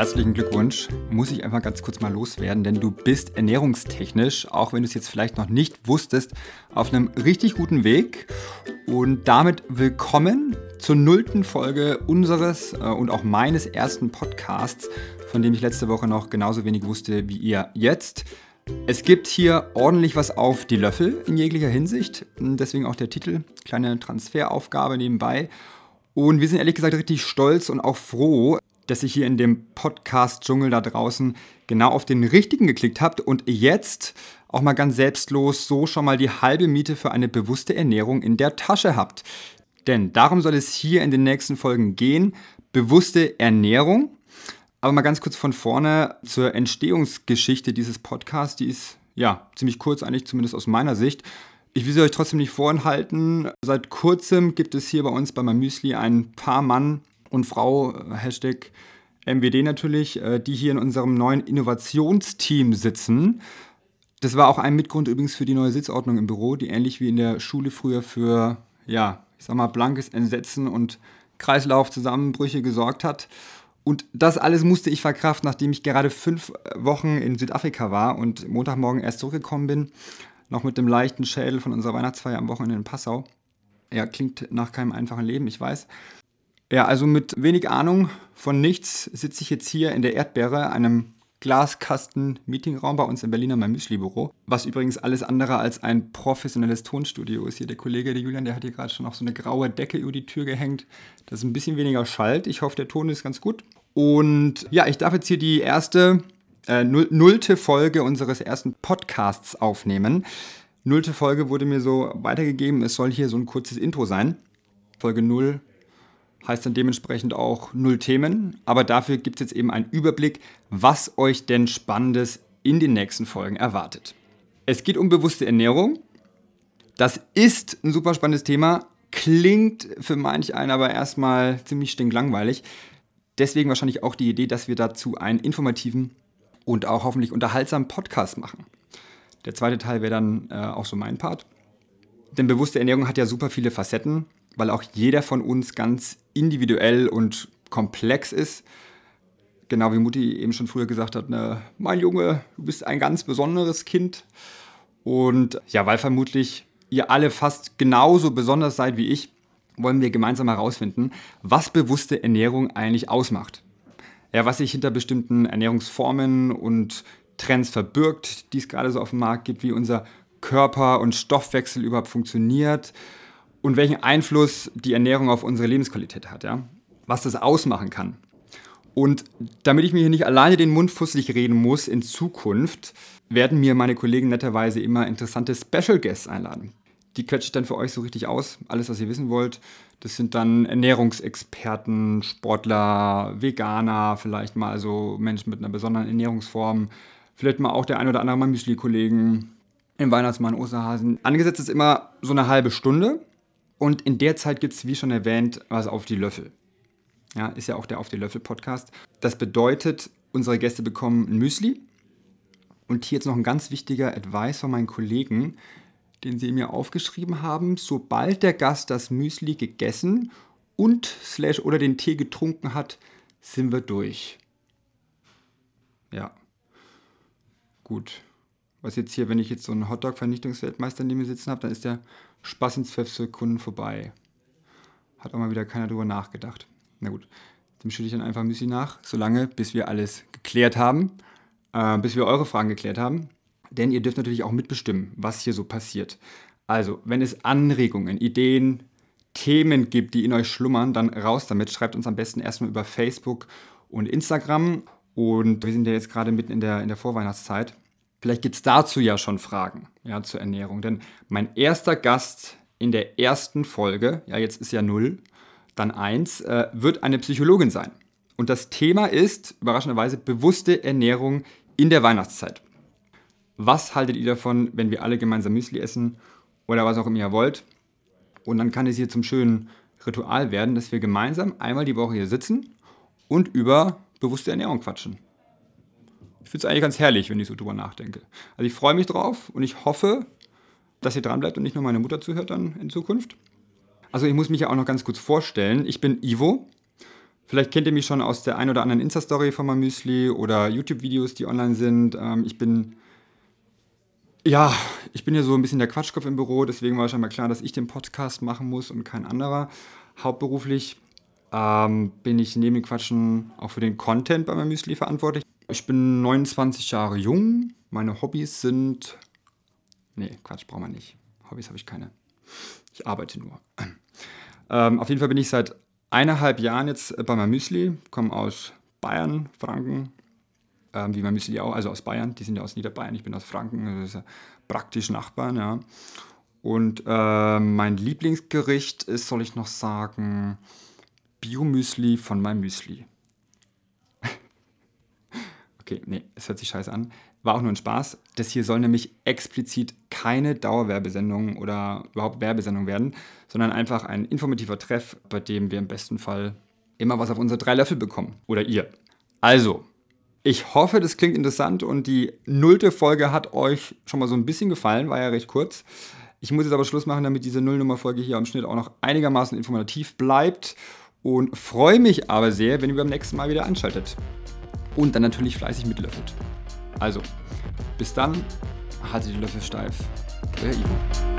Herzlichen Glückwunsch. Muss ich einfach ganz kurz mal loswerden, denn du bist ernährungstechnisch, auch wenn du es jetzt vielleicht noch nicht wusstest, auf einem richtig guten Weg. Und damit willkommen zur nullten Folge unseres äh, und auch meines ersten Podcasts, von dem ich letzte Woche noch genauso wenig wusste wie ihr jetzt. Es gibt hier ordentlich was auf die Löffel in jeglicher Hinsicht. Deswegen auch der Titel, kleine Transferaufgabe nebenbei. Und wir sind ehrlich gesagt richtig stolz und auch froh, dass ihr hier in dem Podcast-Dschungel da draußen genau auf den richtigen geklickt habt und jetzt auch mal ganz selbstlos so schon mal die halbe Miete für eine bewusste Ernährung in der Tasche habt. Denn darum soll es hier in den nächsten Folgen gehen. Bewusste Ernährung. Aber mal ganz kurz von vorne zur Entstehungsgeschichte dieses Podcasts. Die ist ja ziemlich kurz, eigentlich zumindest aus meiner Sicht. Ich will sie euch trotzdem nicht vorenthalten. Seit kurzem gibt es hier bei uns bei meinem Müsli ein paar Mann und Frau, Hashtag MWD natürlich, äh, die hier in unserem neuen Innovationsteam sitzen. Das war auch ein Mitgrund übrigens für die neue Sitzordnung im Büro, die ähnlich wie in der Schule früher für, ja, ich sag mal, blankes Entsetzen und Kreislaufzusammenbrüche gesorgt hat. Und das alles musste ich verkraften, nachdem ich gerade fünf Wochen in Südafrika war und Montagmorgen erst zurückgekommen bin. Noch mit dem leichten Schädel von unserer Weihnachtsfeier am Wochenende in Passau. Ja, klingt nach keinem einfachen Leben, ich weiß. Ja, also mit wenig Ahnung von nichts sitze ich jetzt hier in der Erdbeere, einem Glaskasten-Meetingraum bei uns in Berliner mein Müsli-Büro, was übrigens alles andere als ein professionelles Tonstudio ist. Hier der Kollege, der Julian, der hat hier gerade schon noch so eine graue Decke über die Tür gehängt, dass es ein bisschen weniger schallt. Ich hoffe, der Ton ist ganz gut. Und ja, ich darf jetzt hier die erste, äh, nullte Folge unseres ersten Podcasts aufnehmen. Nullte Folge wurde mir so weitergegeben, es soll hier so ein kurzes Intro sein. Folge 0 heißt dann dementsprechend auch null Themen. Aber dafür gibt es jetzt eben einen Überblick, was euch denn Spannendes in den nächsten Folgen erwartet. Es geht um bewusste Ernährung. Das ist ein super spannendes Thema, klingt für manch einen aber erstmal ziemlich stinklangweilig. Deswegen wahrscheinlich auch die Idee, dass wir dazu einen informativen und auch hoffentlich unterhaltsamen Podcast machen. Der zweite Teil wäre dann äh, auch so mein Part. Denn bewusste Ernährung hat ja super viele Facetten weil auch jeder von uns ganz individuell und komplex ist. Genau wie Mutti eben schon früher gesagt hat, ne, mein Junge, du bist ein ganz besonderes Kind. Und ja, weil vermutlich ihr alle fast genauso besonders seid wie ich, wollen wir gemeinsam herausfinden, was bewusste Ernährung eigentlich ausmacht. Ja, was sich hinter bestimmten Ernährungsformen und Trends verbirgt, die es gerade so auf dem Markt gibt, wie unser Körper und Stoffwechsel überhaupt funktioniert, und welchen Einfluss die Ernährung auf unsere Lebensqualität hat, ja? was das ausmachen kann. Und damit ich mir hier nicht alleine den Mund fusselig reden muss in Zukunft, werden mir meine Kollegen netterweise immer interessante Special Guests einladen. Die quetsche ich dann für euch so richtig aus, alles was ihr wissen wollt. Das sind dann Ernährungsexperten, Sportler, Veganer, vielleicht mal so Menschen mit einer besonderen Ernährungsform, vielleicht mal auch der ein oder andere mal Müsli-Kollegen, im Weihnachtsmann, Osterhasen. Angesetzt ist immer so eine halbe Stunde. Und in der Zeit gibt es, wie schon erwähnt, was auf die Löffel. Ja, ist ja auch der Auf die Löffel Podcast. Das bedeutet, unsere Gäste bekommen ein Müsli. Und hier jetzt noch ein ganz wichtiger Advice von meinen Kollegen, den sie mir aufgeschrieben haben. Sobald der Gast das Müsli gegessen und slash oder den Tee getrunken hat, sind wir durch. Ja. Gut. Was jetzt hier, wenn ich jetzt so einen Hotdog-Vernichtungsweltmeister neben mir sitzen habe, dann ist der Spaß in zwölf Sekunden vorbei. Hat auch mal wieder keiner drüber nachgedacht. Na gut, dem schütte ich dann einfach Müsli nach, solange bis wir alles geklärt haben, äh, bis wir eure Fragen geklärt haben. Denn ihr dürft natürlich auch mitbestimmen, was hier so passiert. Also, wenn es Anregungen, Ideen, Themen gibt, die in euch schlummern, dann raus damit. Schreibt uns am besten erstmal über Facebook und Instagram. Und wir sind ja jetzt gerade mitten in der, in der Vorweihnachtszeit. Vielleicht gibt es dazu ja schon Fragen ja, zur Ernährung. Denn mein erster Gast in der ersten Folge, ja, jetzt ist ja null, dann eins, äh, wird eine Psychologin sein. Und das Thema ist überraschenderweise bewusste Ernährung in der Weihnachtszeit. Was haltet ihr davon, wenn wir alle gemeinsam Müsli essen oder was auch immer ihr wollt? Und dann kann es hier zum schönen Ritual werden, dass wir gemeinsam einmal die Woche hier sitzen und über bewusste Ernährung quatschen. Ich finde es eigentlich ganz herrlich, wenn ich so drüber nachdenke. Also ich freue mich drauf und ich hoffe, dass ihr dranbleibt und nicht nur meine Mutter zuhört dann in Zukunft. Also ich muss mich ja auch noch ganz kurz vorstellen. Ich bin Ivo, Vielleicht kennt ihr mich schon aus der ein oder anderen Insta-Story von meinem Müsli oder YouTube-Videos, die online sind. Ähm, ich bin, ja, ich bin ja so ein bisschen der Quatschkopf im Büro, deswegen war schon mal klar, dass ich den Podcast machen muss und kein anderer. Hauptberuflich ähm, bin ich neben dem Quatschen auch für den Content bei meinem Müsli verantwortlich. Ich bin 29 Jahre jung. Meine Hobbys sind. Nee, Quatsch, braucht man nicht. Hobbys habe ich keine. Ich arbeite nur. Ähm, auf jeden Fall bin ich seit eineinhalb Jahren jetzt bei meinem Müsli, komme aus Bayern, Franken, ähm, wie mein Müsli auch, also aus Bayern, die sind ja aus Niederbayern, ich bin aus Franken, ist ja praktisch Nachbarn, ja. Und äh, mein Lieblingsgericht ist, soll ich noch sagen, Bio-Müsli von meinem Müsli. Okay, nee, es hört sich scheiße an. War auch nur ein Spaß. Das hier soll nämlich explizit keine Dauerwerbesendung oder überhaupt Werbesendung werden, sondern einfach ein informativer Treff, bei dem wir im besten Fall immer was auf unsere drei Löffel bekommen. Oder ihr. Also, ich hoffe, das klingt interessant und die nullte Folge hat euch schon mal so ein bisschen gefallen, war ja recht kurz. Ich muss jetzt aber Schluss machen, damit diese Nullnummer-Folge hier am Schnitt auch noch einigermaßen informativ bleibt und freue mich aber sehr, wenn ihr beim nächsten Mal wieder anschaltet. Und dann natürlich fleißig mitlöffelt. Also, bis dann, haltet die Löffel steif. Euer Ivo.